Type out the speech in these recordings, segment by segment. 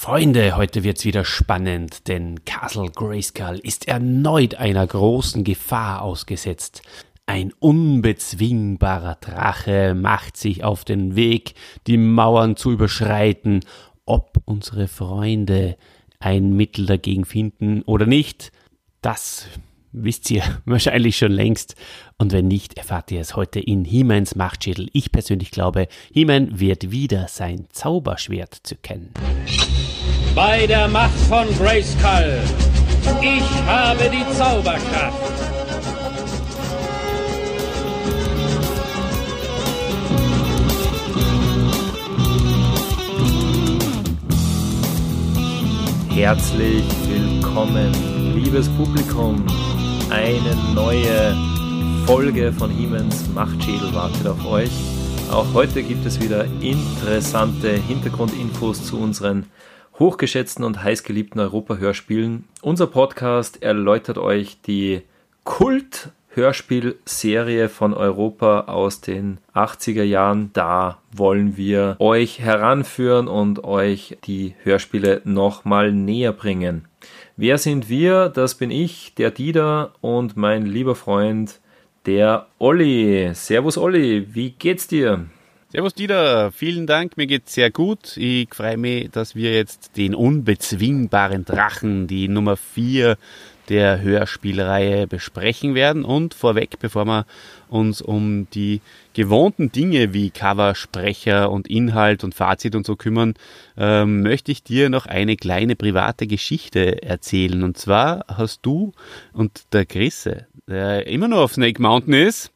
Freunde, heute wird's wieder spannend, denn Castle Grayskull ist erneut einer großen Gefahr ausgesetzt. Ein unbezwingbarer Drache macht sich auf den Weg, die Mauern zu überschreiten. Ob unsere Freunde ein Mittel dagegen finden oder nicht, das wisst ihr wahrscheinlich schon längst. Und wenn nicht, erfahrt ihr es heute in He-Mans Machtschädel. Ich persönlich glaube, He-Man wird wieder sein Zauberschwert zücken. Bei der Macht von Grayskull. Ich habe die Zauberkraft. Herzlich willkommen, liebes Publikum. Eine neue Folge von Hiemens Machtschädel wartet auf euch. Auch heute gibt es wieder interessante Hintergrundinfos zu unseren hochgeschätzten und heißgeliebten Europa-Hörspielen. Unser Podcast erläutert euch die Kult-Hörspielserie von Europa aus den 80er Jahren. Da wollen wir euch heranführen und euch die Hörspiele nochmal näher bringen. Wer sind wir? Das bin ich, der Dieter und mein lieber Freund, der Olli. Servus Olli, wie geht's dir? Servus Dieter, vielen Dank, mir geht's sehr gut. Ich freue mich, dass wir jetzt den unbezwingbaren Drachen, die Nummer 4 der Hörspielreihe besprechen werden. Und vorweg, bevor wir uns um die gewohnten Dinge wie Cover, Sprecher und Inhalt und Fazit und so kümmern, ähm, möchte ich dir noch eine kleine private Geschichte erzählen. Und zwar hast du und der Chrisse, der immer noch auf Snake Mountain ist,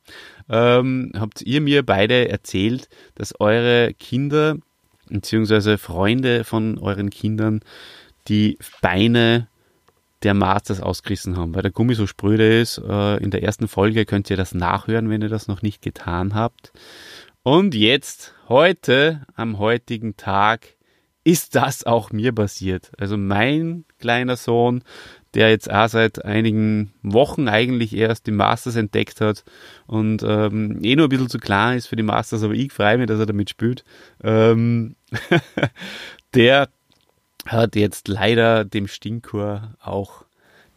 ähm, habt ihr mir beide erzählt, dass eure Kinder beziehungsweise Freunde von euren Kindern die Beine der Masters ausgerissen haben, weil der Gummi so spröde ist. Äh, in der ersten Folge könnt ihr das nachhören, wenn ihr das noch nicht getan habt. Und jetzt, heute, am heutigen Tag, ist das auch mir passiert. Also mein kleiner Sohn, der jetzt auch seit einigen Wochen eigentlich erst die Masters entdeckt hat und ähm, eh nur ein bisschen zu klar ist für die Masters, aber ich freue mich, dass er damit spielt. Ähm, der hat jetzt leider dem Stinkor auch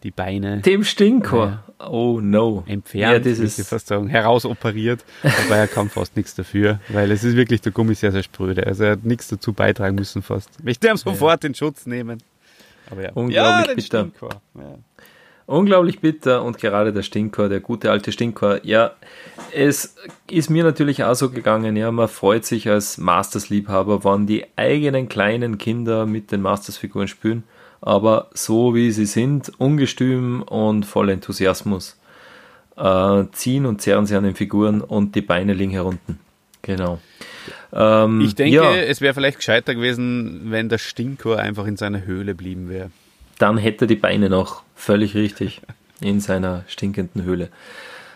die Beine. Dem Stinkor? Äh, oh no. Entfernt, ja, das ist fast sagen, herausoperiert. aber er kann fast nichts dafür, weil es ist wirklich der Gummi sehr, sehr spröde. Also er hat nichts dazu beitragen müssen fast. Ich möchte ihm sofort ja. den Schutz nehmen. Aber ja. Unglaublich ja, bitter. Ja. Unglaublich bitter und gerade der Stinkor, der gute alte Stinkor. Ja, es ist mir natürlich auch so gegangen, ja, man freut sich als Masters-Liebhaber, wann die eigenen kleinen Kinder mit den Masters-Figuren spielen, aber so wie sie sind, ungestüm und voll Enthusiasmus, äh, ziehen und zerren sie an den Figuren und die Beine liegen herunten. Genau. Ähm, ich denke, ja. es wäre vielleicht gescheiter gewesen, wenn der Stinkor einfach in seiner Höhle blieben wäre dann hätte er die Beine noch. Völlig richtig. In seiner stinkenden Höhle.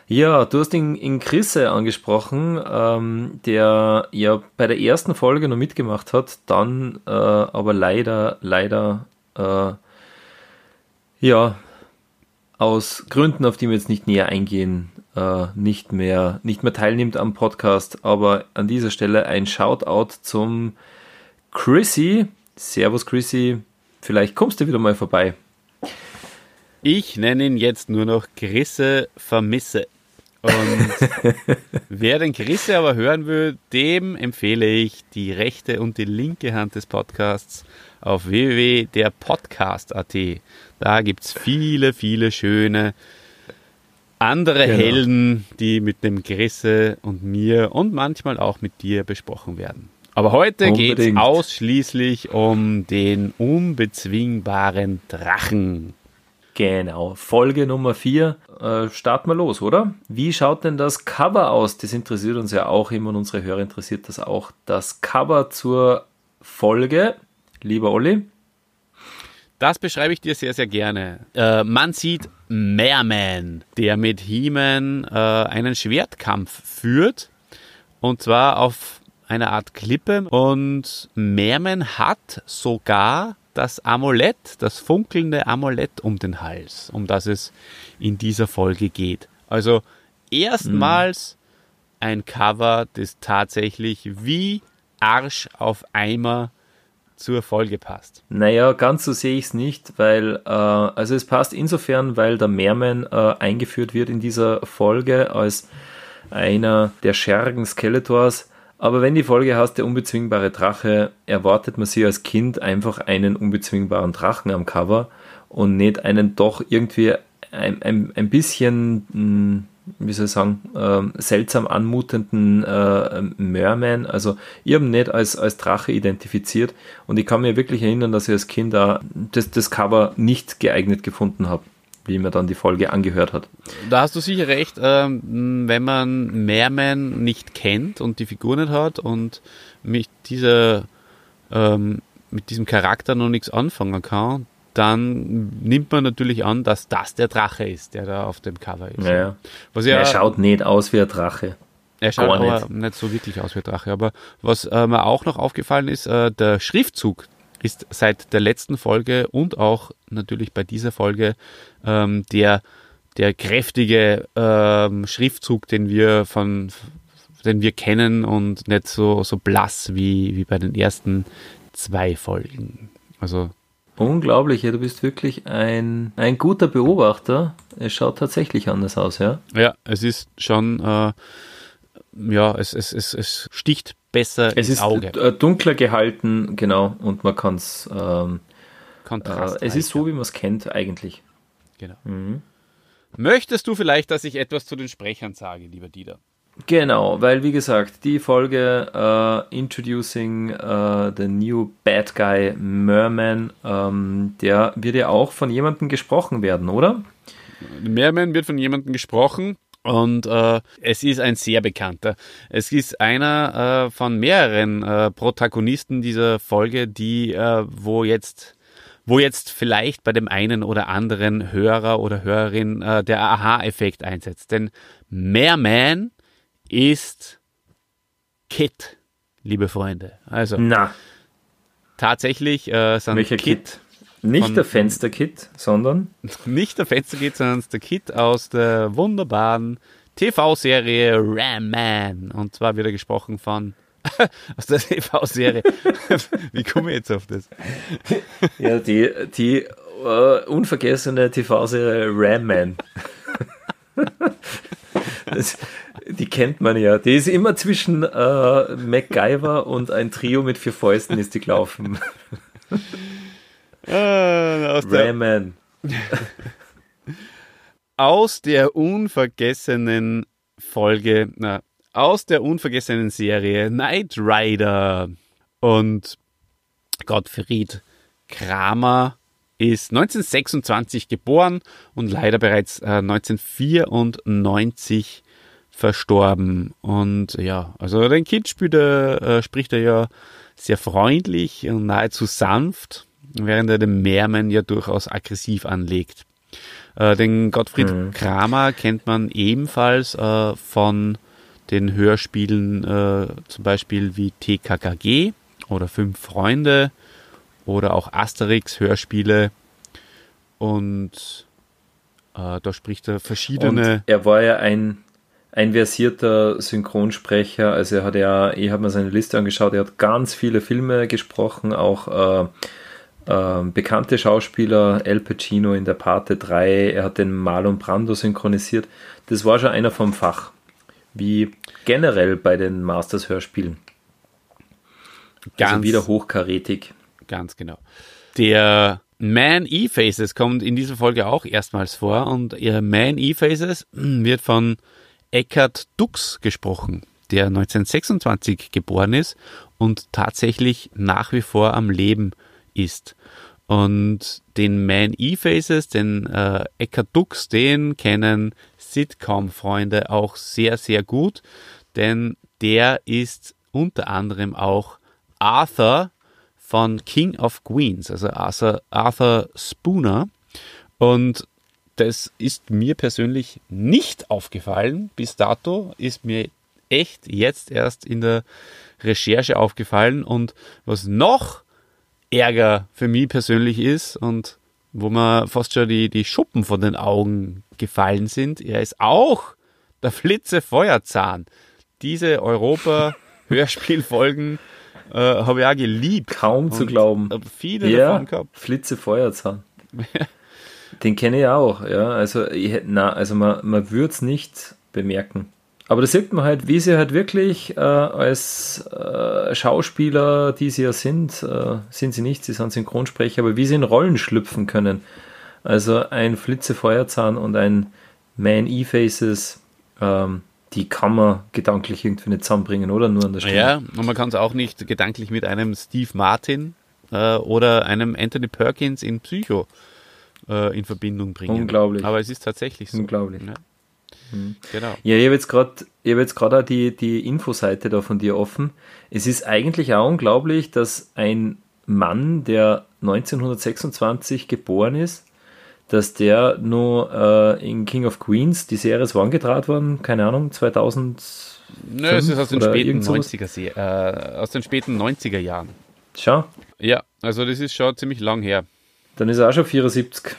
Ja, du hast ihn in Chrisse angesprochen, ähm, der ja bei der ersten Folge noch mitgemacht hat, dann äh, aber leider, leider, äh, ja, aus Gründen, auf die wir jetzt nicht näher eingehen, äh, nicht mehr, nicht mehr teilnimmt am Podcast. Aber an dieser Stelle ein Shoutout zum Chrissy. Servus Chrissy, Vielleicht kommst du wieder mal vorbei. Ich nenne ihn jetzt nur noch Grisse Vermisse. Und wer den Grisse aber hören will, dem empfehle ich die rechte und die linke Hand des Podcasts auf www.derpodcast.at. Da gibt es viele, viele schöne andere genau. Helden, die mit dem Grisse und mir und manchmal auch mit dir besprochen werden. Aber heute geht es ausschließlich um den unbezwingbaren Drachen. Genau, Folge Nummer 4. Äh, starten wir los, oder? Wie schaut denn das Cover aus? Das interessiert uns ja auch immer und unsere Hörer interessiert das auch. Das Cover zur Folge, lieber Olli. Das beschreibe ich dir sehr, sehr gerne. Äh, man sieht Merman, der mit He-Man äh, einen Schwertkampf führt. Und zwar auf eine Art Klippe und Merman hat sogar das Amulett, das funkelnde Amulett um den Hals, um das es in dieser Folge geht. Also erstmals mhm. ein Cover, das tatsächlich wie Arsch auf Eimer zur Folge passt. Naja, ganz so sehe ich es nicht, weil, äh, also es passt insofern, weil der Merman äh, eingeführt wird in dieser Folge als einer der Schergen Skeletors. Aber wenn die Folge heißt, der unbezwingbare Drache, erwartet man sich als Kind einfach einen unbezwingbaren Drachen am Cover und nicht einen doch irgendwie ein, ein, ein bisschen, hm, wie soll ich sagen, äh, seltsam anmutenden äh, Merman. Also ich habe ihn nicht als, als Drache identifiziert und ich kann mir wirklich erinnern, dass ich als Kind da das, das Cover nicht geeignet gefunden habe wie mir dann die Folge angehört hat. Da hast du sicher recht, ähm, wenn man Merman nicht kennt und die Figur nicht hat und mit dieser ähm, mit diesem Charakter noch nichts anfangen kann, dann nimmt man natürlich an, dass das der Drache ist, der da auf dem Cover ist. Ja, ja, er schaut nicht aus wie ein Drache. er schaut aber nicht. nicht. so wirklich aus wie ein Drache. Aber was äh, mir auch noch aufgefallen ist, äh, der Schriftzug ist seit der letzten Folge und auch natürlich bei dieser Folge ähm, der, der kräftige ähm, Schriftzug, den wir von den wir kennen und nicht so, so blass wie, wie bei den ersten zwei Folgen. Also Unglaublich, ja, du bist wirklich ein, ein guter Beobachter. Es schaut tatsächlich anders aus, ja. Ja, es ist schon, äh, ja, es, es, es, es sticht besser Es ins ist Auge. äh, dunkler gehalten, genau, und man kann es, ähm, Kontrast. äh, es ist so, wie man es kennt eigentlich. Genau. Mhm. Möchtest du vielleicht, dass ich etwas zu den Sprechern sage, lieber Dieter? Genau, weil wie gesagt, die Folge äh, Introducing äh, the New Bad Guy Merman, ähm, der wird ja auch von jemandem gesprochen werden, oder? Merman wird von jemandem gesprochen und äh, es ist ein sehr bekannter. Es ist einer äh, von mehreren äh, Protagonisten dieser Folge, die äh, wo jetzt wo jetzt vielleicht bei dem einen oder anderen Hörer oder Hörerin der Aha-Effekt einsetzt. Denn Merman ist Kit, liebe Freunde. Also Na, tatsächlich äh, sind welcher Kit? Nicht von- der Fensterkit, sondern nicht der Fensterkit, sondern der Kit aus der wunderbaren TV-Serie Ram Man. Und zwar wird er gesprochen von aus der TV-Serie. Wie komme ich jetzt auf das? ja, die, die äh, unvergessene TV-Serie Ram Man. Das, die kennt man ja. Die ist immer zwischen äh, MacGyver und ein Trio mit vier Fäusten ist die gelaufen. Äh, aus, der, Ram Man. aus der unvergessenen Folge, na, aus der unvergessenen Serie Knight Rider. Und Gottfried Kramer ist 1926 geboren und leider bereits äh, 1994 verstorben. Und ja, also den Kid spielt er, äh, spricht er ja sehr freundlich und nahezu sanft, während er den Meermann ja durchaus aggressiv anlegt. Äh, den Gottfried Mhm. Kramer kennt man ebenfalls äh, von den Hörspielen, äh, zum Beispiel wie TKKG oder Fünf Freunde oder auch Asterix Hörspiele. Und äh, da spricht er verschiedene. Und er war ja ein, ein versierter Synchronsprecher. Also er hat ja, ich habe mir seine Liste angeschaut, er hat ganz viele Filme gesprochen, auch äh, äh, bekannte Schauspieler, El Pacino in der Pate 3, er hat den Marlon Brando synchronisiert. Das war schon einer vom Fach. Wie generell bei den Masters-Hörspielen. ganz, Also wieder hochkarätig. Ganz genau. Der Man E-Faces kommt in dieser Folge auch erstmals vor und ihr Man E-Faces wird von Eckhard Dux gesprochen, der 1926 geboren ist und tatsächlich nach wie vor am Leben ist. Und den Man E-Faces, den äh, Eckhard Dux, den kennen Sitcom-Freunde auch sehr, sehr gut, denn der ist unter anderem auch Arthur von King of Queens, also Arthur, Arthur Spooner. Und das ist mir persönlich nicht aufgefallen bis dato, ist mir echt jetzt erst in der Recherche aufgefallen. Und was noch Ärger für mich persönlich ist und wo mir fast schon die, die Schuppen von den Augen gefallen sind, er ist auch der Flitze Feuerzahn. Diese Europa-Hörspielfolgen Äh, Habe ich auch geliebt. Kaum zu glauben. Viele Ja, davon gehabt. Flitze Feuerzahn. Den kenne ich auch, ja. Also, ich, na, also man, man würde es nicht bemerken. Aber da sieht man halt, wie sie halt wirklich äh, als äh, Schauspieler, die sie ja sind, äh, sind sie nicht, sie sind Synchronsprecher, aber wie sie in Rollen schlüpfen können. Also ein Flitze Feuerzahn und ein Man E-Faces, ähm, die kann man gedanklich irgendwie nicht zusammenbringen, oder? Nur an der Stimme. Ja, und man kann es auch nicht gedanklich mit einem Steve Martin äh, oder einem Anthony Perkins in Psycho äh, in Verbindung bringen. Unglaublich. Aber es ist tatsächlich so. Unglaublich. Ja. Genau. Ja, ich habe jetzt gerade hab auch die, die Infoseite da von dir offen. Es ist eigentlich auch unglaublich, dass ein Mann, der 1926 geboren ist, dass der nur äh, in King of Queens, die Serie ist wann gedraht worden? Keine Ahnung, 2000. Nö, es ist aus den späten irgend sowas? 90er, Se- äh, aus den späten 90er Jahren. Schau, Ja, also das ist schon ziemlich lang her. dann ist er auch schon 74.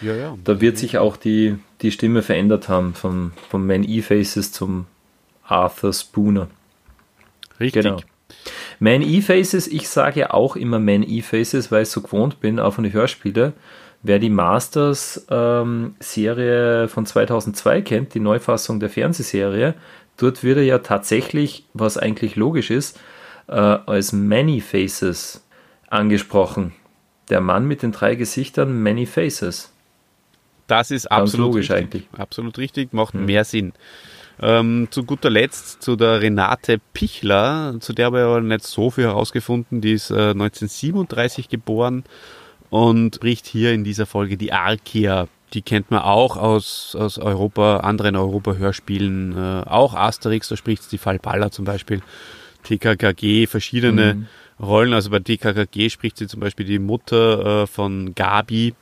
Ja, ja. Da wird sich auch die, die Stimme verändert haben, vom, vom Man E-Faces zum Arthur Spooner. Richtig. Genau. Man E-Faces, ich sage ja auch immer Man E-Faces, weil ich so gewohnt bin, auch von den Hörspielen. Wer die Masters-Serie von 2002 kennt, die Neufassung der Fernsehserie, dort wird er ja tatsächlich, was eigentlich logisch ist, äh, als Many Faces angesprochen. Der Mann mit den drei Gesichtern, Many Faces. Das ist Ganz absolut logisch richtig. eigentlich. Hm. Absolut richtig, macht mehr Sinn. Ähm, zu guter Letzt zu der Renate Pichler, zu der habe ich aber nicht so viel herausgefunden. Die ist äh, 1937 geboren und spricht hier in dieser Folge die Arkia. Die kennt man auch aus, aus Europa, anderen Europa-Hörspielen, äh, auch Asterix, da spricht die Fallballer zum Beispiel, TKKG, verschiedene Rollen. Also bei TKKG spricht sie zum Beispiel die Mutter äh, von Gabi,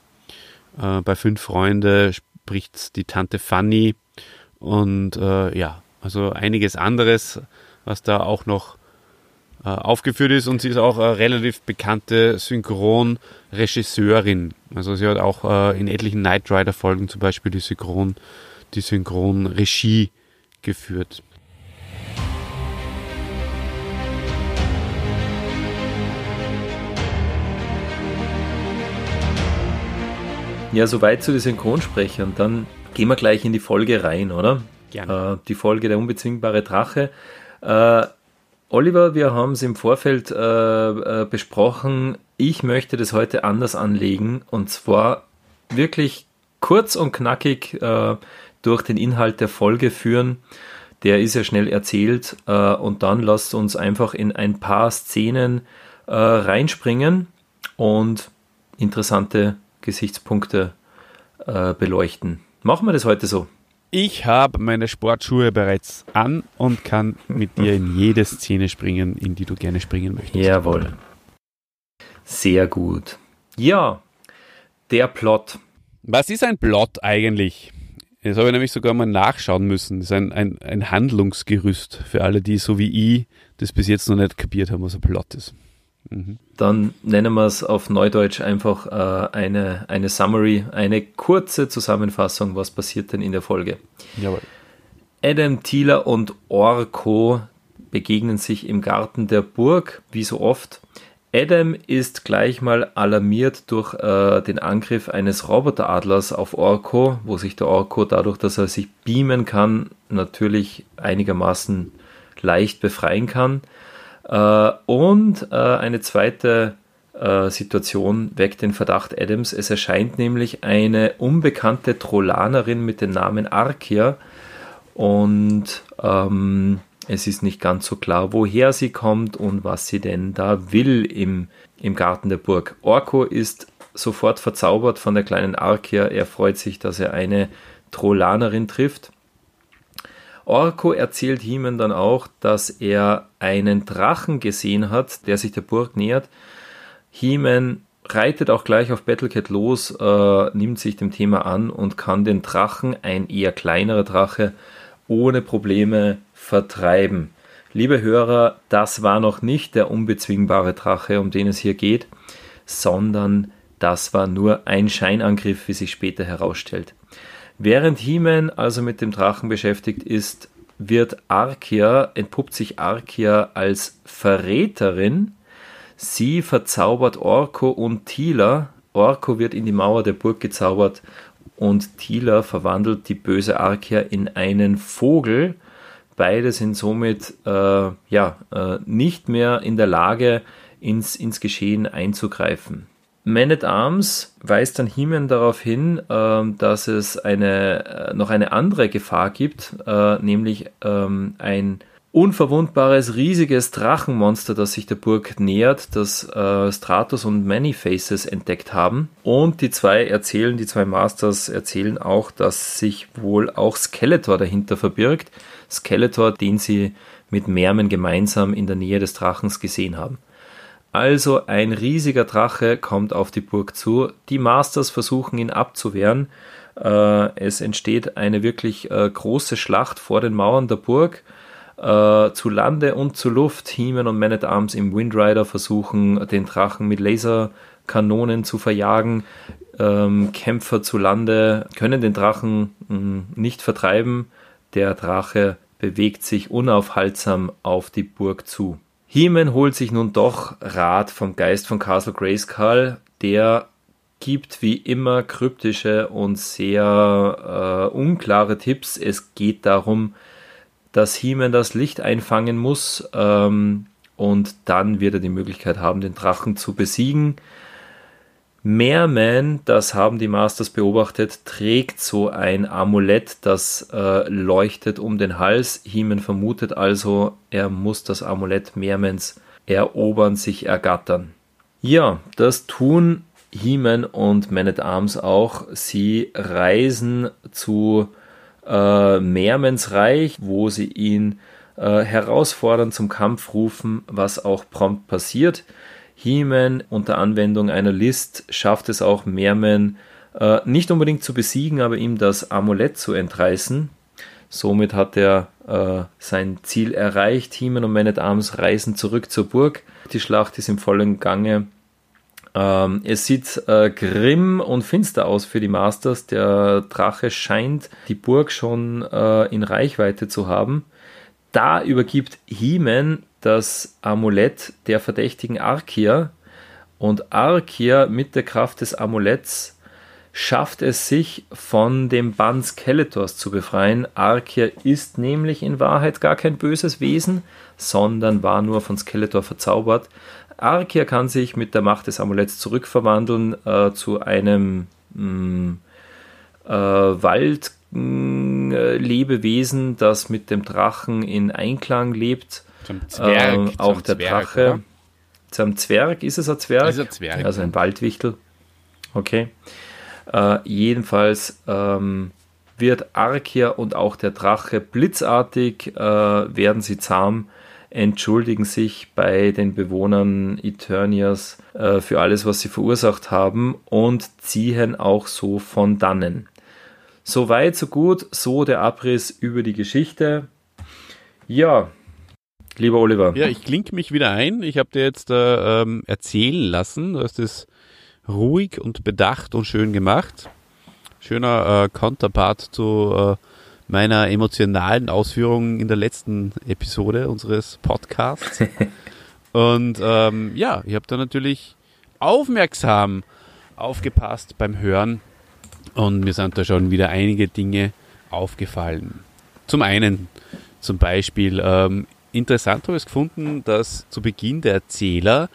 äh, bei Fünf Freunde spricht die Tante Fanny und äh, ja, also einiges anderes, was da auch noch äh, aufgeführt ist und sie ist auch eine relativ bekannte Synchronregisseurin. Also sie hat auch äh, in etlichen Knight Rider Folgen zum Beispiel die Synchron, die Synchronregie geführt. Ja, soweit zu den Synchronsprechern. Dann gehen wir gleich in die Folge rein, oder? Gerne. Äh, die Folge Der unbezwingbare Drache. Äh, Oliver, wir haben es im Vorfeld äh, äh, besprochen. Ich möchte das heute anders anlegen und zwar wirklich kurz und knackig äh, durch den Inhalt der Folge führen. Der ist ja schnell erzählt äh, und dann lasst uns einfach in ein paar Szenen äh, reinspringen und interessante Gesichtspunkte äh, beleuchten. Machen wir das heute so? Ich habe meine Sportschuhe bereits an und kann mit dir in jede Szene springen, in die du gerne springen möchtest. Jawohl. Sehr gut. Ja, der Plot. Was ist ein Plot eigentlich? Das habe ich nämlich sogar mal nachschauen müssen. Das ist ein, ein, ein Handlungsgerüst für alle, die so wie ich das bis jetzt noch nicht kapiert haben, was ein Plot ist. Dann nennen wir es auf Neudeutsch einfach äh, eine, eine Summary, eine kurze Zusammenfassung, was passiert denn in der Folge. Jawohl. Adam, Thieler und Orko begegnen sich im Garten der Burg, wie so oft. Adam ist gleich mal alarmiert durch äh, den Angriff eines Roboteradlers auf Orko, wo sich der Orko dadurch, dass er sich beamen kann, natürlich einigermaßen leicht befreien kann. Äh, und äh, eine zweite äh, Situation weckt den Verdacht Adams. Es erscheint nämlich eine unbekannte Trollanerin mit dem Namen Arkia und ähm, es ist nicht ganz so klar, woher sie kommt und was sie denn da will im, im Garten der Burg. Orko ist sofort verzaubert von der kleinen Arkia. Er freut sich, dass er eine Trollanerin trifft. Orko erzählt Hiemen dann auch, dass er einen Drachen gesehen hat, der sich der Burg nähert. Hiemen reitet auch gleich auf Battlecat los, äh, nimmt sich dem Thema an und kann den Drachen, ein eher kleinerer Drache, ohne Probleme vertreiben. Liebe Hörer, das war noch nicht der unbezwingbare Drache, um den es hier geht, sondern das war nur ein Scheinangriff, wie sich später herausstellt. Während He-Man also mit dem Drachen beschäftigt ist, wird Arkia, entpuppt sich Arkia als Verräterin. Sie verzaubert Orko und Tila. Orko wird in die Mauer der Burg gezaubert und Tila verwandelt die böse Arkia in einen Vogel. Beide sind somit äh, ja, äh, nicht mehr in der Lage, ins, ins Geschehen einzugreifen. Man at Arms weist dann Heeman darauf hin, äh, dass es eine, äh, noch eine andere Gefahr gibt, äh, nämlich ähm, ein unverwundbares, riesiges Drachenmonster, das sich der Burg nähert, das äh, Stratos und Many Faces entdeckt haben. Und die zwei erzählen, die zwei Masters erzählen auch, dass sich wohl auch Skeletor dahinter verbirgt. Skeletor, den sie mit Mermen gemeinsam in der Nähe des Drachens gesehen haben. Also ein riesiger Drache kommt auf die Burg zu. Die Masters versuchen ihn abzuwehren. Äh, es entsteht eine wirklich äh, große Schlacht vor den Mauern der Burg. Äh, zu Lande und zu Luft. He-Man und Man at Arms im Windrider versuchen, den Drachen mit Laserkanonen zu verjagen. Ähm, Kämpfer zu Lande können den Drachen hm, nicht vertreiben. Der Drache bewegt sich unaufhaltsam auf die Burg zu. Heeman holt sich nun doch Rat vom Geist von Castle Grayskull, der gibt wie immer kryptische und sehr äh, unklare Tipps. Es geht darum, dass Heeman das Licht einfangen muss ähm, und dann wird er die Möglichkeit haben, den Drachen zu besiegen. Merman, das haben die Masters beobachtet, trägt so ein Amulett, das äh, leuchtet um den Hals. Heeman vermutet also, er muss das Amulett Mermans erobern, sich ergattern. Ja, das tun Heeman und Man at Arms auch. Sie reisen zu äh, Mermans Reich, wo sie ihn äh, herausfordern, zum Kampf rufen, was auch prompt passiert. He-Man unter Anwendung einer List schafft es auch Merman äh, nicht unbedingt zu besiegen, aber ihm das Amulett zu entreißen. Somit hat er äh, sein Ziel erreicht. He-Man und Man at Arms reisen zurück zur Burg. Die Schlacht ist im vollen Gange. Ähm, es sieht äh, grimm und finster aus für die Masters. Der Drache scheint die Burg schon äh, in Reichweite zu haben. Da übergibt He-Man das Amulett der verdächtigen Arkia und Arkia mit der Kraft des Amuletts schafft es sich von dem Bann Skeletors zu befreien. Arkia ist nämlich in Wahrheit gar kein böses Wesen, sondern war nur von Skeletor verzaubert. Arkia kann sich mit der Macht des Amuletts zurückverwandeln äh, zu einem mh, mm, äh, Waldlebewesen, das mit dem Drachen in Einklang lebt zum Zwerg. Ähm, auch der Zwerg, Drache. Oder? Zum Zwerg, ist es ein Zwerg? Ist ein Zwerg. Also ein Waldwichtel. Okay. Äh, jedenfalls ähm, wird Arkia und auch der Drache blitzartig, äh, werden sie zahm, entschuldigen sich bei den Bewohnern Eternias äh, für alles, was sie verursacht haben und ziehen auch so von dannen. So weit, so gut, so der Abriss über die Geschichte. Ja, Lieber Oliver. Ja, ich klinke mich wieder ein. Ich habe dir jetzt äh, ähm, erzählen lassen. Du hast es ruhig und bedacht und schön gemacht. Schöner äh, Counterpart zu äh, meiner emotionalen Ausführung in der letzten Episode unseres Podcasts. und ähm, ja, ich habe da natürlich aufmerksam aufgepasst beim Hören und mir sind da schon wieder einige Dinge aufgefallen. Zum einen zum Beispiel ähm, interessant habe ich gefunden, dass zu Beginn der Erzähler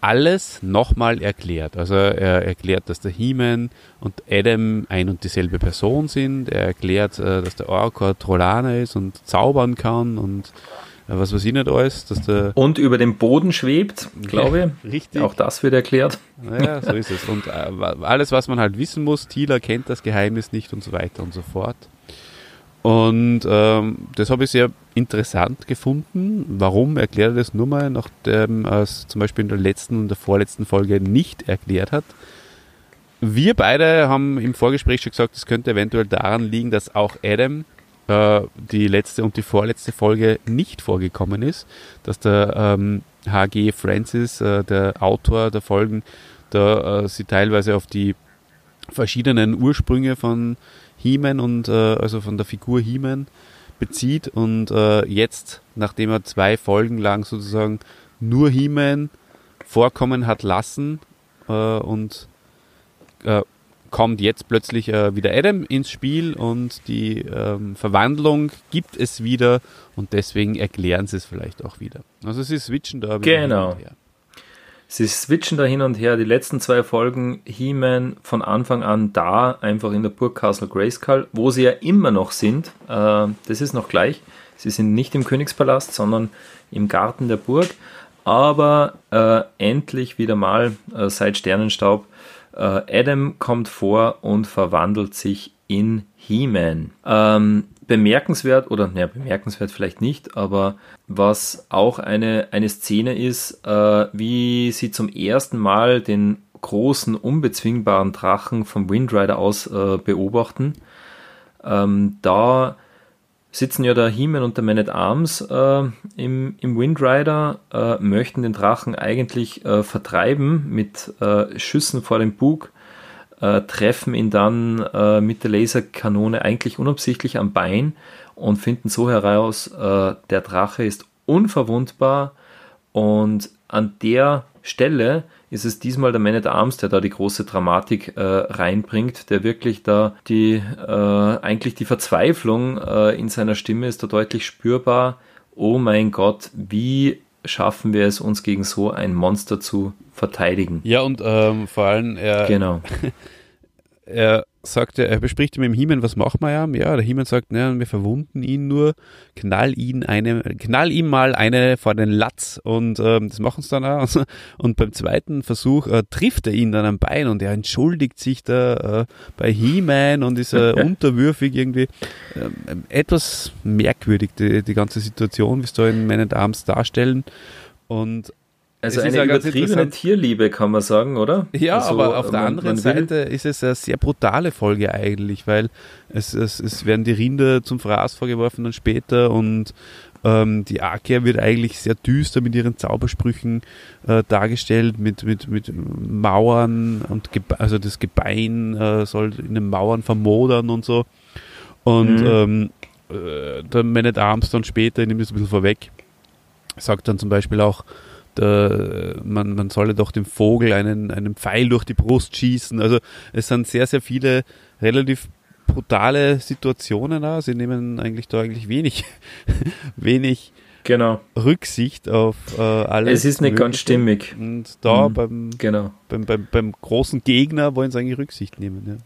alles nochmal erklärt. Also er erklärt, dass der He-Man und Adam ein und dieselbe Person sind. Er erklärt, äh, dass der Orko Trollaner ist und zaubern kann und äh, was weiß ich nicht alles. Dass der und über dem Boden schwebt, glaube ich. Richtig. Auch das wird erklärt. Ja, so ist es. Und äh, alles, was man halt wissen muss, Tila kennt das Geheimnis nicht und so weiter und so fort. Und ähm, das habe ich sehr interessant gefunden. Warum erklärt er das nur mal, nachdem er es zum Beispiel in der letzten und der vorletzten Folge nicht erklärt hat? Wir beide haben im Vorgespräch schon gesagt, es könnte eventuell daran liegen, dass auch Adam äh, die letzte und die vorletzte Folge nicht vorgekommen ist, dass der ähm, HG Francis, äh, der Autor der Folgen, da äh, sie teilweise auf die verschiedenen Ursprünge von He-Man und äh, also von der Figur He-Man bezieht und äh, jetzt, nachdem er zwei Folgen lang sozusagen nur He-Man vorkommen hat lassen äh, und äh, kommt jetzt plötzlich äh, wieder Adam ins Spiel und die ähm, Verwandlung gibt es wieder und deswegen erklären sie es vielleicht auch wieder. Also sie switchen da wieder genau. her. Sie switchen da hin und her. Die letzten zwei Folgen He-Man von Anfang an da, einfach in der Burg Castle Grayskull, wo sie ja immer noch sind. Äh, das ist noch gleich. Sie sind nicht im Königspalast, sondern im Garten der Burg. Aber äh, endlich wieder mal äh, seit Sternenstaub äh, Adam kommt vor und verwandelt sich in He-Man. Ähm, bemerkenswert, oder naja, bemerkenswert vielleicht nicht, aber was auch eine, eine Szene ist, äh, wie sie zum ersten Mal den großen, unbezwingbaren Drachen vom Windrider aus äh, beobachten. Ähm, da sitzen ja der He-Man und der Man at Arms äh, im, im Windrider, äh, möchten den Drachen eigentlich äh, vertreiben mit äh, Schüssen vor dem Bug, äh, treffen ihn dann äh, mit der Laserkanone eigentlich unabsichtlich am Bein und finden so heraus, der Drache ist unverwundbar und an der Stelle ist es diesmal der Man at Arms, der da die große Dramatik äh, reinbringt, der wirklich da die, äh, eigentlich die Verzweiflung äh, in seiner Stimme ist da deutlich spürbar. Oh mein Gott, wie schaffen wir es, uns gegen so ein Monster zu verteidigen? Ja, und ähm, vor allem, er, genau. er sagt er, er bespricht mit dem Hiemen, was machen wir ja? Ja, der Hiemen sagt, ne, wir verwunden ihn nur, knall ihn eine, knall ihm mal eine vor den Latz und ähm, das machen sie dann auch. Und beim zweiten Versuch äh, trifft er ihn dann am Bein und er entschuldigt sich da äh, bei He-Man und ist äh, unterwürfig irgendwie. Ähm, etwas merkwürdig, die, die ganze Situation, wie es da in Man Arms darstellen. Und also eine übertriebene Tierliebe, kann man sagen, oder? Ja, also, aber auf der man, anderen man Seite ist es eine sehr brutale Folge eigentlich, weil es, es, es werden die Rinder zum Fraß vorgeworfen dann später und ähm, die Arkeer wird eigentlich sehr düster mit ihren Zaubersprüchen äh, dargestellt, mit, mit, mit Mauern und Gebe also das Gebein äh, soll in den Mauern vermodern und so. Und mhm. ähm, äh, der Man at Arms dann später, ich nehme das ein bisschen vorweg, sagt dann zum Beispiel auch, der, man, man solle doch dem Vogel einen, einen Pfeil durch die Brust schießen. Also es sind sehr, sehr viele relativ brutale Situationen da. Sie nehmen eigentlich da eigentlich wenig, wenig genau. Rücksicht auf äh, alles. Es ist nicht ganz stimmig. Und da mhm. beim, genau. beim, beim, beim großen Gegner wollen sie eigentlich Rücksicht nehmen. Ja.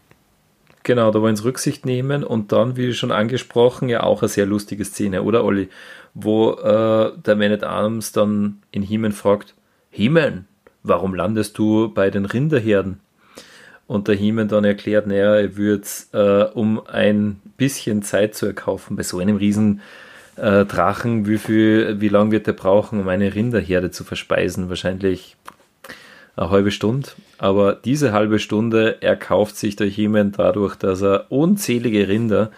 Genau, da wollen sie Rücksicht nehmen und dann, wie schon angesprochen, ja auch eine sehr lustige Szene, oder Olli? wo äh, der Man at Arms dann in Heeman fragt, Heeman, warum landest du bei den Rinderherden? Und der Heeman dann erklärt, naja, er würde äh, um ein bisschen Zeit zu erkaufen bei so einem riesen äh, Drachen, wie wie lange wird er brauchen, um eine Rinderherde zu verspeisen? Wahrscheinlich eine halbe Stunde. Aber diese halbe Stunde erkauft sich der Heeman dadurch, dass er unzählige Rinder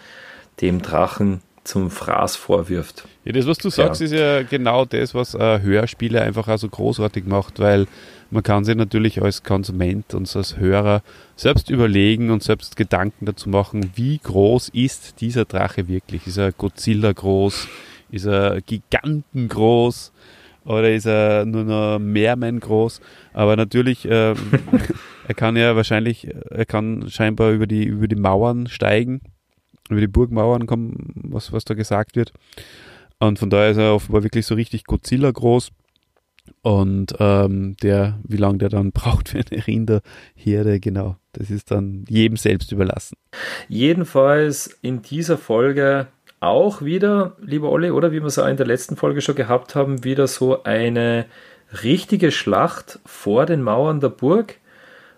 dem Drachen zum Fraß vorwirft. Ja, das, was du sagst, ja. ist ja genau das, was äh, Hörspiele einfach auch so großartig macht, weil man kann sich natürlich als Konsument und als Hörer selbst überlegen und selbst Gedanken dazu machen, wie groß ist dieser Drache wirklich? Ist er Godzilla groß? Ist er gigantengroß? Oder ist er nur noch Meerman groß? Aber natürlich, äh, er kann ja wahrscheinlich, er kann scheinbar über die, über die Mauern steigen über die Burgmauern kommen, was, was da gesagt wird. Und von daher ist er offenbar wirklich so richtig Godzilla groß. Und ähm, der, wie lange der dann braucht für eine Rinderherde, genau, das ist dann jedem selbst überlassen. Jedenfalls in dieser Folge auch wieder, lieber Olli, oder wie wir es auch in der letzten Folge schon gehabt haben, wieder so eine richtige Schlacht vor den Mauern der Burg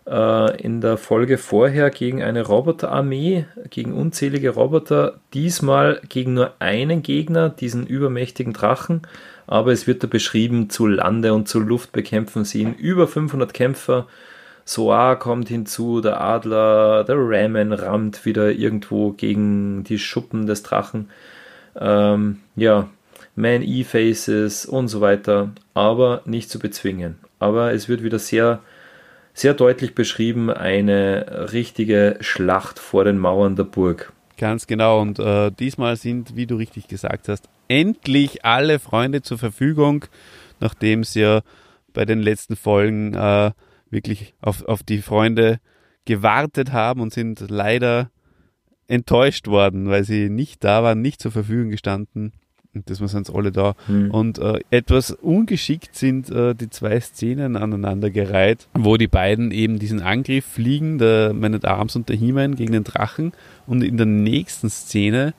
äh, in der Folge vorher gegen eine Roboterarmee, gegen unzählige Roboter, diesmal gegen nur einen Gegner, diesen übermächtigen Drachen. Aber es wird da beschrieben, zu Lande und zu Luft bekämpfen sie ihn über 500 Kämpfer. Soar kommt hinzu, der Adler, der Ramen rammt wieder irgendwo gegen die Schuppen des Drachen. Ähm, ja, Man-E-Faces und so weiter, aber nicht zu bezwingen. Aber es wird wieder sehr sehr deutlich beschrieben eine richtige Schlacht vor den Mauern der Burg. Ganz genau. Und äh, diesmal sind, wie du richtig gesagt hast, endlich alle Freunde zur Verfügung, nachdem sie ja bei den letzten Folgen äh, wirklich auf, auf die Freunde gewartet haben und sind leider enttäuscht worden, weil sie nicht da waren, nicht zur Verfügung gestanden. Und das sind alle da. Hm. Und äh, etwas ungeschickt sind äh, die zwei Szenen aneinandergereiht, wo die beiden eben diesen Angriff fliegen, der Man at Arms und der He-Man gegen den Drachen. Und in der nächsten Szene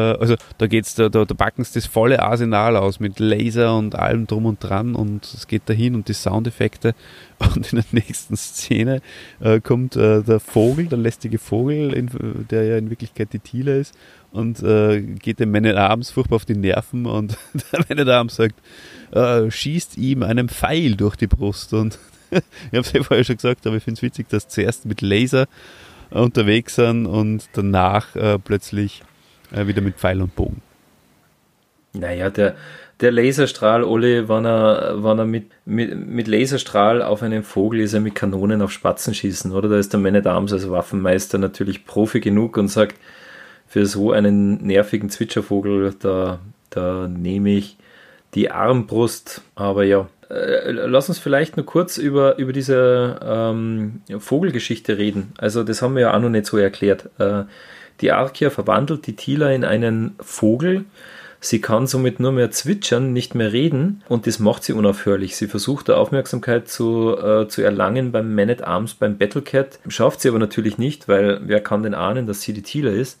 also da geht's, da, da, da packen sie das volle Arsenal aus mit Laser und allem drum und dran und es geht dahin und die Soundeffekte. Und in der nächsten Szene äh, kommt äh, der Vogel, der lästige Vogel, in, der ja in Wirklichkeit die Thiele ist, und äh, geht dem Man at furchtbar auf die Nerven und der Man at sagt, äh, schießt ihm einen Pfeil durch die Brust und ich habe es ja vorher schon gesagt, aber ich finde es witzig, dass zuerst mit Laser unterwegs sind und danach äh, plötzlich äh, wieder mit Pfeil und Bogen. Naja, der, der Laserstrahl, Ole, wenn er, wenn er mit, mit, mit Laserstrahl auf einen Vogel ist, er mit Kanonen auf Spatzen schießen, oder? Da ist der Man at Arms als Waffenmeister natürlich Profi genug und sagt, für so einen nervigen Zwitschervogel, da, da nehme ich die Armbrust. Aber ja, äh, lass uns vielleicht nur kurz über, über diese ähm, Vogelgeschichte reden. Also, das haben wir ja auch noch nicht so erklärt. Äh, die Arkia verwandelt die Tila in einen Vogel. Sie kann somit nur mehr zwitschern, nicht mehr reden und das macht sie unaufhörlich. Sie versucht Aufmerksamkeit zu, äh, zu erlangen beim Man at Arms, beim Battlecat. Schafft sie aber natürlich nicht, weil wer kann denn ahnen, dass sie die Tila ist?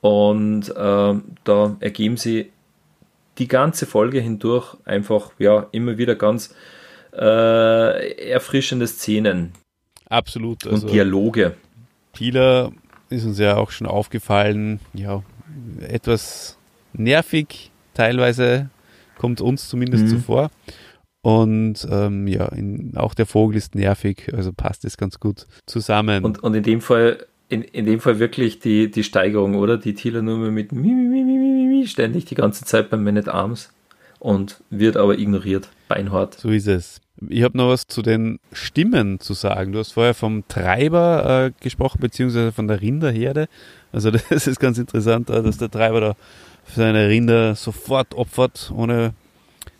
Und äh, da ergeben sie die ganze Folge hindurch einfach ja immer wieder ganz äh, erfrischende Szenen. Absolut. Also und Dialoge. Tila ist uns ja auch schon aufgefallen, ja, etwas nervig teilweise, kommt uns zumindest mhm. so vor. Und ähm, ja, in, auch der Vogel ist nervig, also passt es ganz gut zusammen. Und, und in dem Fall, in, in dem Fall wirklich die, die Steigerung, oder? Die Tila nur mit mi, mi, mi, mi, mi, ständig die ganze Zeit beim Man at Arms und wird aber ignoriert, beinhart. So ist es. Ich habe noch was zu den Stimmen zu sagen. Du hast vorher vom Treiber äh, gesprochen, beziehungsweise von der Rinderherde. Also das ist ganz interessant, äh, dass der Treiber da seine Rinder sofort opfert, ohne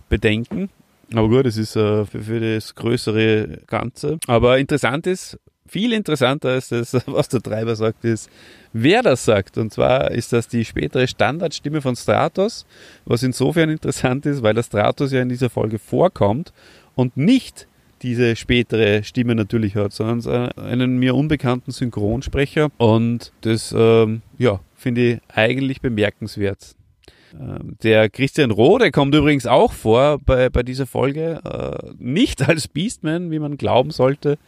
Bedenken. Aber gut, das ist äh, für, für, das größere Ganze. Aber interessant ist, viel interessanter ist das, was der Treiber sagt, ist, wer das sagt. Und zwar ist das die spätere Standardstimme von Stratos, was insofern interessant ist, weil der Stratos ja in dieser Folge vorkommt und nicht diese spätere Stimme natürlich hat, sondern einen mir unbekannten Synchronsprecher. Und das, ähm, ja, finde ich eigentlich bemerkenswert. Ähm, der Christian Rode kommt übrigens auch vor bei, bei dieser Folge. Äh, nicht als Beastman, wie man glauben sollte,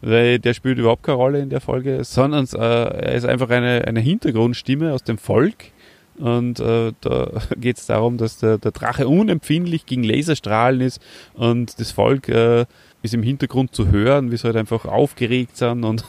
weil der spielt überhaupt keine Rolle in der Folge, sondern äh, er ist einfach eine, eine Hintergrundstimme aus dem Volk und äh, da geht es darum, dass der, der, Drache unempfindlich gegen Laserstrahlen ist und das Volk äh, ist im Hintergrund zu hören, wie sie halt einfach aufgeregt sind. Und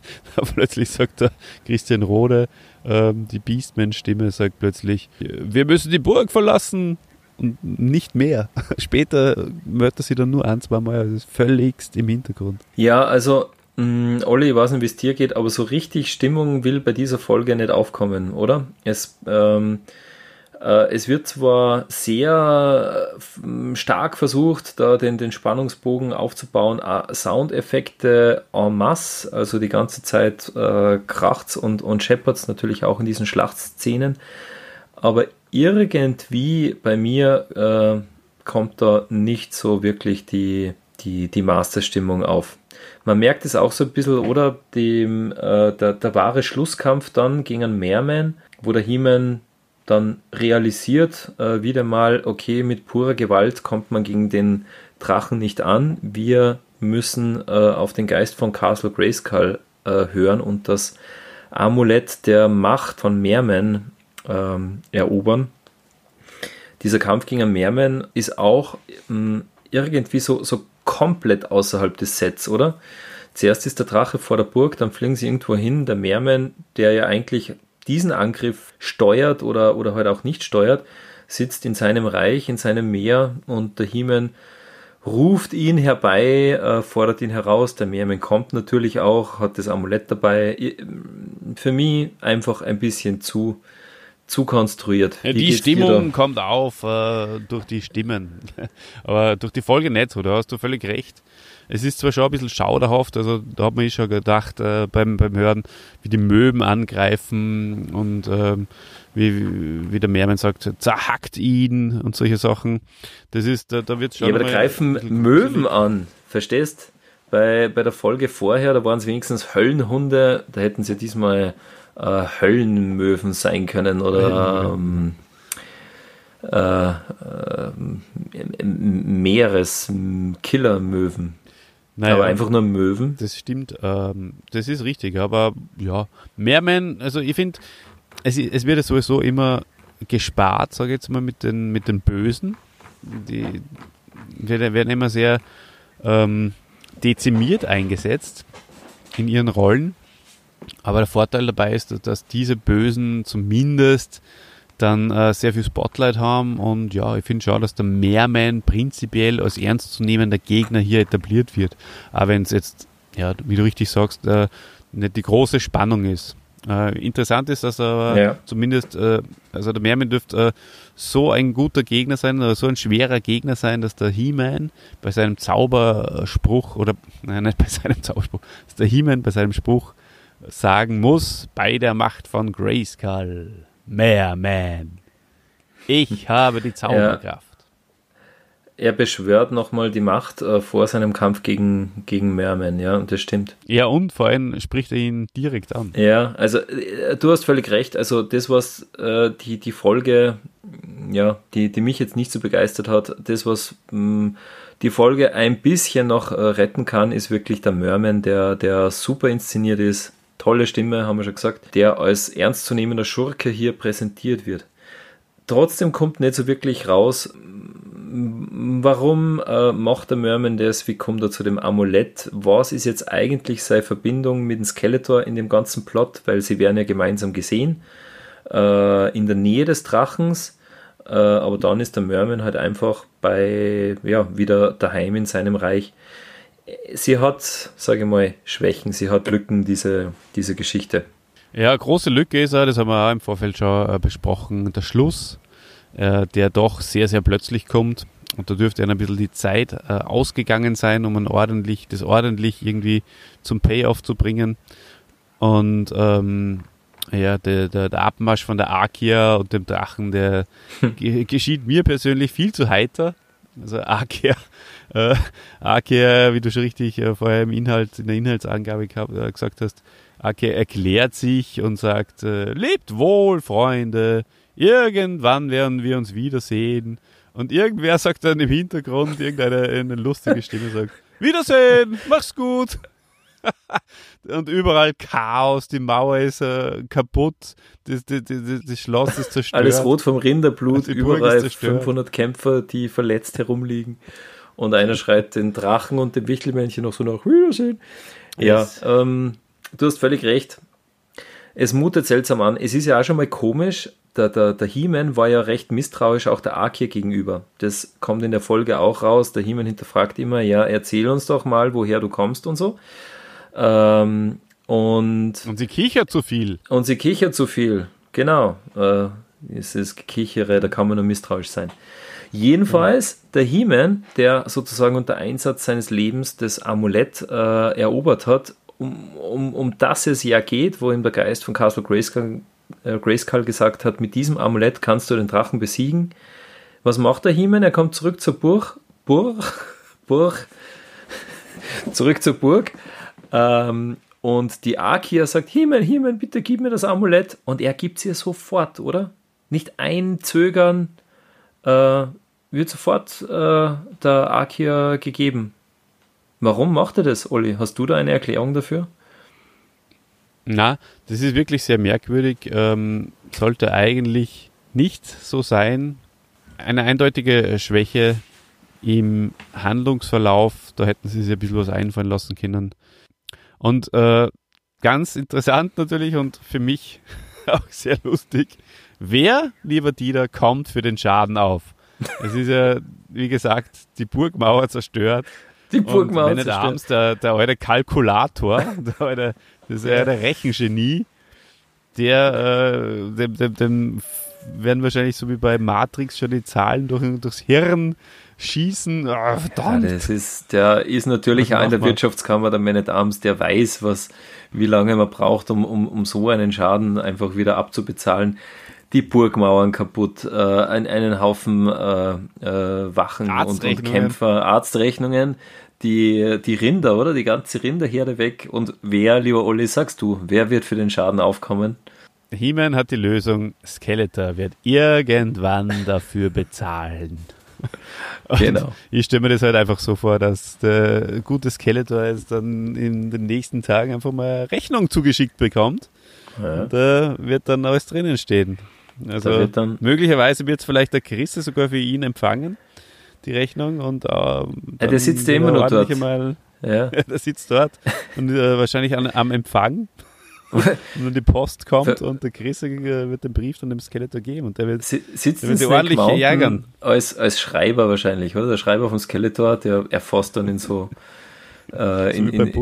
plötzlich sagt der Christian Rode, äh, die Beastman-Stimme sagt plötzlich, wir müssen die Burg verlassen und nicht mehr. Später hört er sie dann nur ein, zwei Mal, also völligst im Hintergrund. Ja, also Mm, Olli, ich weiß nicht, wie es dir geht, aber so richtig Stimmung will bei dieser Folge nicht aufkommen, oder? Es, ähm, äh, es wird zwar sehr äh, stark versucht, da den, den Spannungsbogen aufzubauen, äh, Soundeffekte en masse, also die ganze Zeit äh, kracht's und, und scheppert's natürlich auch in diesen Schlachtszenen, aber irgendwie bei mir äh, kommt da nicht so wirklich die, die, die Masterstimmung auf. Man merkt es auch so ein bisschen, oder? Dem, äh, der, der wahre Schlusskampf dann gegen einen Mehrman, wo der He-Man dann realisiert, äh, wieder mal, okay, mit purer Gewalt kommt man gegen den Drachen nicht an. Wir müssen äh, auf den Geist von Castle Grayskull äh, hören und das Amulett der Macht von Mehrman ähm, erobern. Dieser Kampf gegen einen Mehrman ist auch mh, irgendwie so, so komplett außerhalb des Sets, oder? Zuerst ist der Drache vor der Burg, dann fliegen sie irgendwo hin. Der Meerman, der ja eigentlich diesen Angriff steuert oder, oder halt auch nicht steuert, sitzt in seinem Reich, in seinem Meer und der He-Man ruft ihn herbei, äh, fordert ihn heraus. Der Meerman kommt natürlich auch, hat das Amulett dabei. für mich einfach ein bisschen zu, zu konstruiert. Ja, die Stimmung kommt auf äh, durch die Stimmen, aber durch die Folge nicht so, da hast du völlig recht. Es ist zwar schon ein bisschen schauderhaft, also da hat man eh schon gedacht äh, beim, beim Hören, wie die Möwen angreifen und ähm, wie, wie der Mehrmann sagt, zerhackt ihn und solche Sachen. Das ist, da, da wird schon. Ja, aber da greifen Möwen an, verstehst? Bei, bei der Folge vorher, da waren es wenigstens Höllenhunde, da hätten sie diesmal äh, Höllenmöwen sein können oder ähm, äh, äh, Meereskillermöwen. Naja, aber einfach nur Möwen. Das stimmt, ähm, das ist richtig, aber ja, Meerman, also ich finde, es, es wird ja sowieso immer gespart, sage ich jetzt mal, mit den, mit den Bösen. Die werden immer sehr ähm, dezimiert eingesetzt in ihren Rollen. Aber der Vorteil dabei ist, dass diese Bösen zumindest dann äh, sehr viel Spotlight haben und ja, ich finde schon, dass der Mehrman prinzipiell als ernstzunehmender Gegner hier etabliert wird. Aber wenn es jetzt, ja, wie du richtig sagst, äh, nicht die große Spannung ist. Äh, interessant ist, dass er ja. zumindest, äh, also der Mermin dürfte äh, so ein guter Gegner sein oder so ein schwerer Gegner sein, dass der He-Man bei seinem Zauberspruch oder, nein, nicht bei seinem Zauberspruch, dass der He-Man bei seinem Spruch sagen muss, bei der Macht von Grayskull, Merman, ich habe die Zauberkraft. Ja er beschwört nochmal die Macht äh, vor seinem Kampf gegen, gegen Merman, ja, und das stimmt. Ja, und vor allem spricht er ihn direkt an. Ja, also äh, du hast völlig recht. Also das, was äh, die, die Folge, ja, die, die mich jetzt nicht so begeistert hat, das, was mh, mm, die Folge ein bisschen noch äh, retten kann, ist wirklich der Merman, der, der super inszeniert ist. Tolle Stimme, haben wir schon gesagt, der als ernstzunehmender Schurke hier präsentiert wird. Trotzdem kommt nicht so wirklich raus, warum äh, macht der Merman das? Wie kommt er zu dem Amulett? Was ist jetzt eigentlich seine Verbindung mit dem Skeletor in dem ganzen Plot? Weil sie werden ja gemeinsam gesehen äh, in der Nähe des Drachens. Äh, aber dann ist der Merman halt einfach bei, ja, wieder daheim in seinem Reich. Sie hat, sage ich mal, Schwächen, sie hat Lücken, diese, diese Geschichte. Ja, große Lücke ist er, das haben wir auch im Vorfeld schon äh, besprochen, der Schluss äh, der doch sehr, sehr plötzlich kommt. Und da dürfte ein bisschen die Zeit äh, ausgegangen sein, um ein ordentlich, das ordentlich irgendwie zum Payoff zu bringen. Und ähm, ja, der, der, der Abmarsch von der Arkia und dem Drachen, der geschieht mir persönlich viel zu heiter. Also Arkia, äh, Arkia, wie du schon richtig äh, vorher im Inhalt, in der Inhaltsangabe gehabt, äh, gesagt hast, Arkia erklärt sich und sagt, äh, lebt wohl, Freunde, irgendwann werden wir uns wiedersehen. Und irgendwer sagt dann im Hintergrund, irgendeine eine lustige Stimme sagt, Wiedersehen, mach's gut. Und überall Chaos, die Mauer ist äh, kaputt, das, das, das, das, Schloss ist zerstört. Alles rot vom Rinderblut, überall 500 Kämpfer, die verletzt herumliegen. Und einer schreit den Drachen und dem Wichtelmännchen noch so nach Wiedersehen. Ja, ähm, du hast völlig recht. Es mutet seltsam an. Es ist ja auch schon mal komisch, der, der, der He-Man war ja recht misstrauisch auch der Arkir gegenüber. Das kommt in der Folge auch raus. Der He-Man hinterfragt immer, ja, erzähl uns doch mal, woher du kommst und so. Ähm, und, und sie kichert zu viel. Und sie kichert zu viel, genau. Äh, es ist Kichere, da kann man nur misstrauisch sein. Jedenfalls, der He-Man, der sozusagen unter Einsatz seines Lebens das Amulett äh, erobert hat, um, um, um das es ja geht, wo ihm der Geist von Castle Grayskull äh, Grayskull gesagt hat, mit diesem Amulett kannst du den Drachen besiegen. Was macht der Himen? Er kommt zurück zur Burg, Burg, Burg, zurück zur Burg. Ähm, und die Akia sagt, Himen, Himen, bitte gib mir das Amulett. Und er gibt es ihr sofort, oder? Nicht ein Zögern äh, wird sofort äh, der Akia gegeben. Warum macht er das, Olli? Hast du da eine Erklärung dafür? Na, das ist wirklich sehr merkwürdig. Ähm, sollte eigentlich nicht so sein. Eine eindeutige Schwäche im Handlungsverlauf, da hätten sie sich ein bisschen was einfallen lassen können. Und äh, ganz interessant natürlich und für mich auch sehr lustig, wer, lieber Dieter, kommt für den Schaden auf? Es ist ja, wie gesagt, die Burgmauer zerstört. Die Burgmauer und zerstört. der, der alte Kalkulator, der alte das ist ja der Rechengenie. der, äh, dem, dem, dem werden wahrscheinlich so wie bei Matrix schon die Zahlen durch, durchs Hirn schießen. Oh, verdammt. Ja, das ist, der ist natürlich auch in der Wirtschaftskammer der Man at Arms, der weiß, was, wie lange man braucht, um, um, um so einen Schaden einfach wieder abzubezahlen. Die Burgmauern kaputt, äh, ein, einen Haufen äh, äh, Wachen und, und Kämpfer, Arztrechnungen, die, die Rinder, oder? Die ganze Rinderherde weg. Und wer, lieber Olli, sagst du, wer wird für den Schaden aufkommen? He-Man hat die Lösung, Skeletor wird irgendwann dafür bezahlen. genau. Ich stelle mir das halt einfach so vor, dass der gute Skeletor jetzt dann in den nächsten Tagen einfach mal Rechnung zugeschickt bekommt. Ja. Da wird dann alles drinnen stehen. Also wird dann möglicherweise wird es vielleicht der Chrisse sogar für ihn empfangen, die Rechnung. Und äh, ja, der sitzt ja immer noch dort. Mal, ja. der sitzt dort und äh, wahrscheinlich an, am Empfang. Und wenn die Post kommt und der Chris wird den Brief dann dem Skeletor geben und der wird, sitzt der wird ordentlich ärgern. Als, als Schreiber wahrscheinlich, oder? Der Schreiber vom Skeletor, der erfasst dann in so äh, in, in,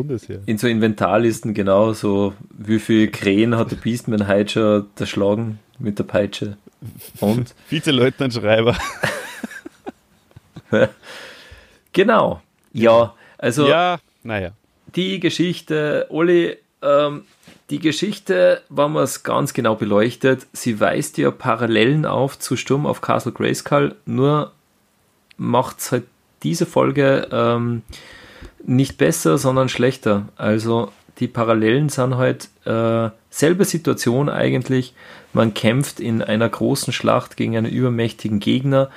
in, so Inventarlisten genau so, wie viel Krähen hat der Beastman heute schon erschlagen mit der Peitsche. Und? Vizeleutnant Schreiber. genau. Ja, also. Ja, naja. Die Geschichte, Olli, ähm, die Geschichte, wenn man es ganz genau beleuchtet, sie weist ja Parallelen auf zu Sturm auf Castle Grayskull, nur macht es halt diese Folge ähm, nicht besser, sondern schlechter. Also die Parallelen sind halt äh, selbe Situation eigentlich. Man kämpft in einer großen Schlacht gegen einen übermächtigen Gegner.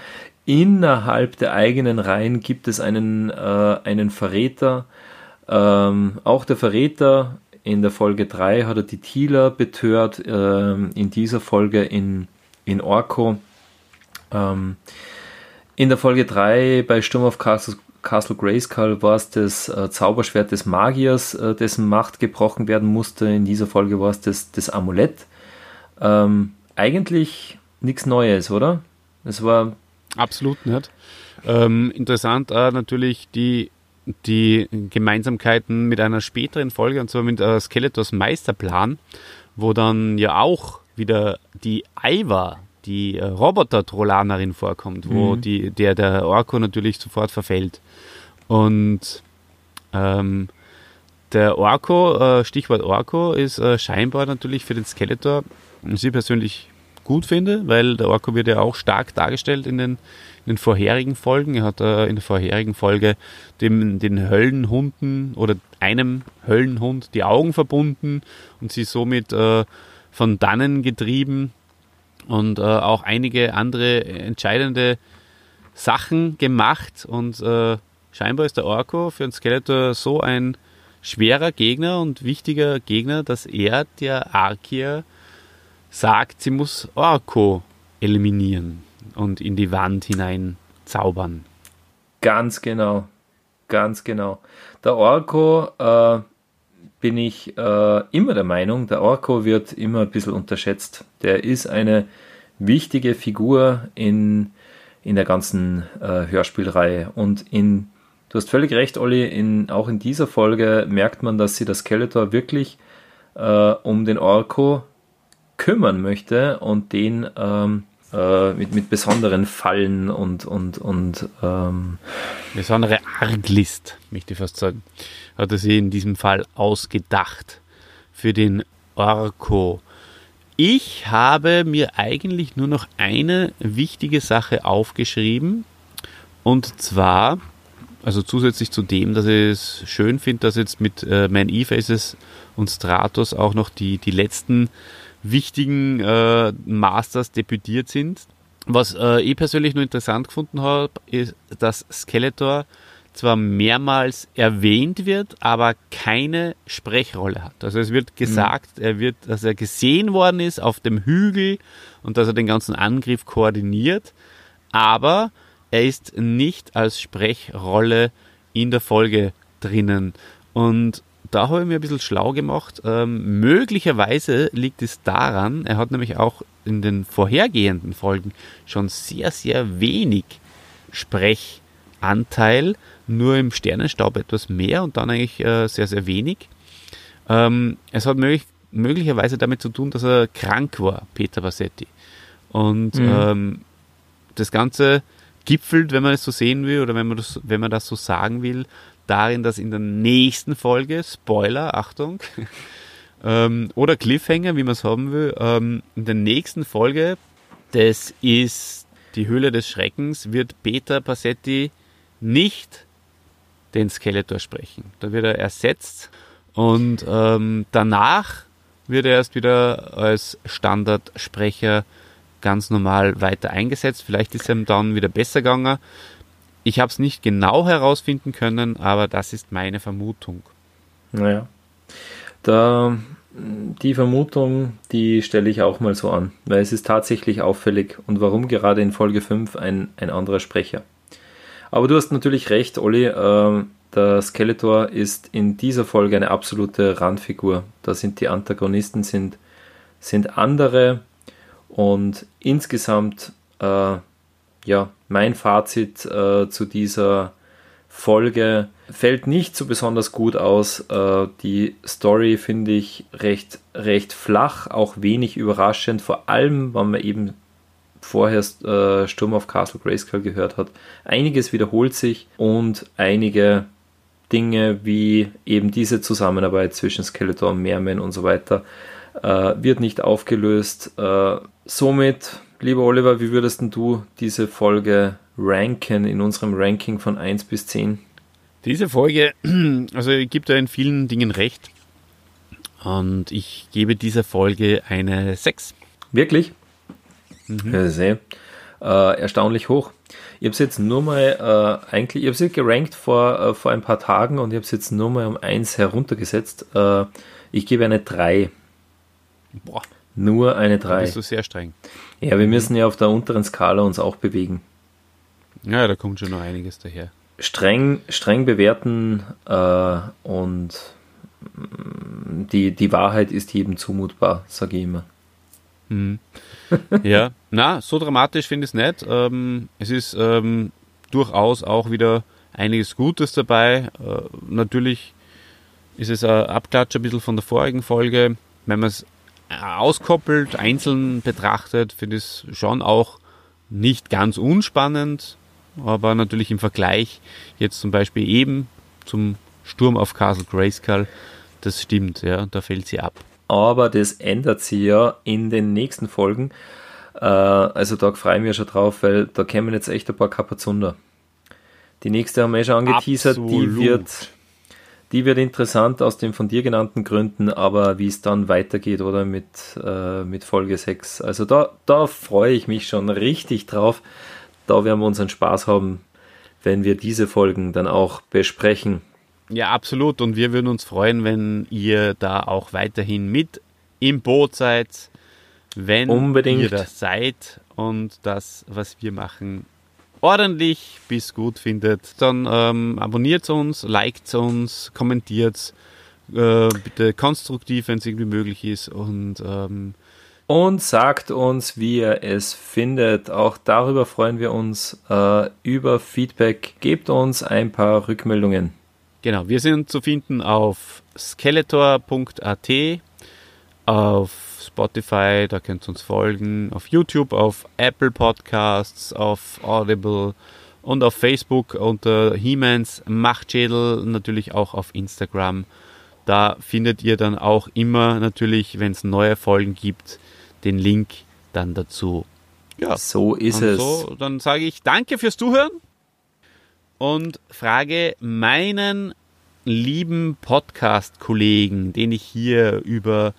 Innerhalb der eigenen Reihen gibt es einen, äh, einen Verräter. Ähm, auch der Verräter in der Folge 3 hat er die Thieler betört, äh, in dieser Folge in, in Orko. Ähm, in der Folge 3 bei Sturm auf Castle, Castle Grayskull war es das äh, Zauberschwert des Magiers, äh, dessen Macht gebrochen werden musste. In dieser Folge war es das, das Amulett. Ähm, eigentlich nichts Neues, oder? Es war. Absolut nicht. Ähm, interessant äh, natürlich die die Gemeinsamkeiten mit einer späteren Folge, und zwar mit äh, Skeletors Meisterplan, wo dann ja auch wieder die Aiva, die äh, Roboter-Trollanerin vorkommt, wo mhm. die, der, der Orko natürlich sofort verfällt. Und ähm, der Orko, äh, Stichwort Orko, ist äh, scheinbar natürlich für den Skeletor, was ich persönlich gut finde, weil der Orko wird ja auch stark dargestellt in den in den vorherigen Folgen. Er hat äh, in der vorherigen Folge dem, den Höllenhunden oder einem Höllenhund die Augen verbunden und sie somit äh, von dannen getrieben und äh, auch einige andere entscheidende Sachen gemacht und äh, scheinbar ist der Orko für einen Skeletor so ein schwerer Gegner und wichtiger Gegner, dass er der Arkia sagt, sie muss Orko eliminieren und in die Wand hinein zaubern. Ganz genau, ganz genau. Der Orko äh, bin ich äh, immer der Meinung, der Orko wird immer ein bisschen unterschätzt. Der ist eine wichtige Figur in, in der ganzen äh, Hörspielreihe. Und in, du hast völlig recht, Olli, in, auch in dieser Folge merkt man, dass sie das Skeletor wirklich äh, um den Orko kümmern möchte und den ähm, äh, mit, mit besonderen Fallen und, und, und ähm besondere Arglist, möchte ich fast sagen, hat er sie in diesem Fall ausgedacht für den Orko. Ich habe mir eigentlich nur noch eine wichtige Sache aufgeschrieben und zwar, also zusätzlich zu dem, dass ich es schön finde, dass jetzt mit äh, Man E-Faces und Stratos auch noch die, die letzten wichtigen äh, Masters debütiert sind. Was äh, ich persönlich nur interessant gefunden habe, ist, dass Skeletor zwar mehrmals erwähnt wird, aber keine Sprechrolle hat. Also es wird gesagt, mhm. er wird, dass er gesehen worden ist auf dem Hügel und dass er den ganzen Angriff koordiniert, aber er ist nicht als Sprechrolle in der Folge drinnen. Und da habe ich mir ein bisschen schlau gemacht. Ähm, möglicherweise liegt es daran, er hat nämlich auch in den vorhergehenden Folgen schon sehr, sehr wenig Sprechanteil, nur im Sternenstaub etwas mehr und dann eigentlich äh, sehr, sehr wenig. Ähm, es hat möglich, möglicherweise damit zu tun, dass er krank war, Peter Bassetti. Und mhm. ähm, das Ganze gipfelt, wenn man es so sehen will oder wenn man das, wenn man das so sagen will, darin, dass in der nächsten Folge, Spoiler, Achtung, ähm, oder Cliffhanger, wie man es haben will, ähm, in der nächsten Folge, das ist die Höhle des Schreckens, wird Peter Passetti nicht den Skeletor sprechen. Da wird er ersetzt und ähm, danach wird er erst wieder als Standardsprecher ganz normal weiter eingesetzt. Vielleicht ist er dann wieder besser gegangen. Ich habe es nicht genau herausfinden können, aber das ist meine Vermutung. Naja, da, die Vermutung, die stelle ich auch mal so an, weil es ist tatsächlich auffällig und warum gerade in Folge 5 ein, ein anderer Sprecher. Aber du hast natürlich recht, Olli, äh, der Skeletor ist in dieser Folge eine absolute Randfigur. Da sind die Antagonisten sind, sind andere und insgesamt äh, ja mein Fazit äh, zu dieser Folge fällt nicht so besonders gut aus. Äh, die Story finde ich recht, recht flach, auch wenig überraschend, vor allem, wenn man eben vorher äh, Sturm auf Castle Grayskull gehört hat. Einiges wiederholt sich und einige Dinge wie eben diese Zusammenarbeit zwischen Skeletor Merman und so weiter äh, wird nicht aufgelöst. Äh, somit, lieber Oliver, wie würdest du diese Folge ranken in unserem Ranking von 1 bis 10? Diese Folge, also ich gebe da in vielen Dingen recht. Und ich gebe dieser Folge eine 6. Wirklich? Mhm. Ja, sehr. Äh, erstaunlich hoch. Ich habe es jetzt nur mal, äh, eigentlich, ich habe es gerankt vor, äh, vor ein paar Tagen und ich habe es jetzt nur mal um 1 heruntergesetzt. Äh, ich gebe eine 3. Boah. Nur eine 3. Da bist du sehr streng. Ja, wir müssen ja auf der unteren Skala uns auch bewegen. Ja, da kommt schon noch einiges daher. Streng, streng bewerten äh, und mm, die, die Wahrheit ist jedem zumutbar, sage ich immer. Mhm. ja, na, so dramatisch finde ich es nicht. Ähm, es ist ähm, durchaus auch wieder einiges Gutes dabei. Äh, natürlich ist es ein Abklatsch ein bisschen von der vorigen Folge. Wenn man es auskoppelt, einzeln betrachtet, finde ich es schon auch nicht ganz unspannend, aber natürlich im Vergleich jetzt zum Beispiel eben zum Sturm auf Castle Grayskull, das stimmt, ja, da fällt sie ab. Aber das ändert sie ja in den nächsten Folgen. Äh, also da freue ich mich schon drauf, weil da kämen jetzt echt ein paar Kapazunder. Die nächste haben wir schon angeteasert, Absolut. die wird die wird interessant aus den von dir genannten Gründen, aber wie es dann weitergeht oder mit, äh, mit Folge 6. Also da, da freue ich mich schon richtig drauf. Da werden wir unseren Spaß haben, wenn wir diese Folgen dann auch besprechen. Ja, absolut. Und wir würden uns freuen, wenn ihr da auch weiterhin mit im Boot seid, wenn Unbedingt. ihr das seid und das, was wir machen, ordentlich bis gut findet, dann ähm, abonniert uns, liked uns, kommentiert äh, bitte konstruktiv, wenn es irgendwie möglich ist und ähm, und sagt uns, wie ihr es findet. Auch darüber freuen wir uns äh, über Feedback. Gebt uns ein paar Rückmeldungen. Genau, wir sind zu finden auf skeletor.at, auf Spotify, da könnt ihr uns folgen, auf YouTube, auf Apple Podcasts, auf Audible und auf Facebook unter He-Mans Machtschädel, natürlich auch auf Instagram. Da findet ihr dann auch immer natürlich, wenn es neue Folgen gibt, den Link dann dazu. Ja, so ist es. So, dann sage ich danke fürs Zuhören und frage meinen lieben Podcast-Kollegen, den ich hier über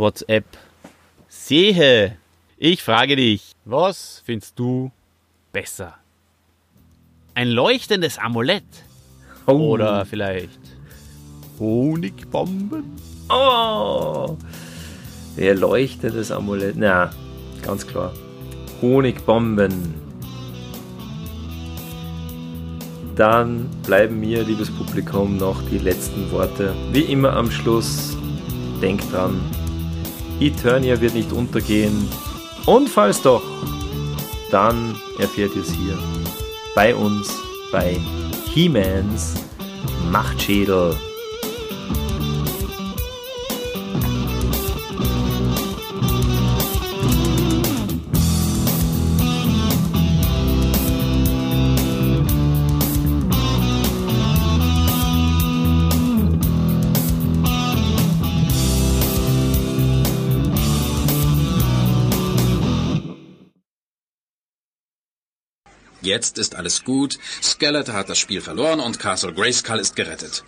WhatsApp sehe. Ich frage dich, was findest du besser? Ein leuchtendes Amulett? Oh. Oder vielleicht Honigbomben? Oh! Ein leuchtendes Amulett. Na, ganz klar. Honigbomben. Dann bleiben mir, liebes Publikum, noch die letzten Worte. Wie immer am Schluss, denkt dran, Eternia wird nicht untergehen. Und falls doch, dann erfährt ihr es hier bei uns bei He-Mans Machtschädel. Jetzt ist alles gut. Skeletor hat das Spiel verloren und Castle Grayskull ist gerettet.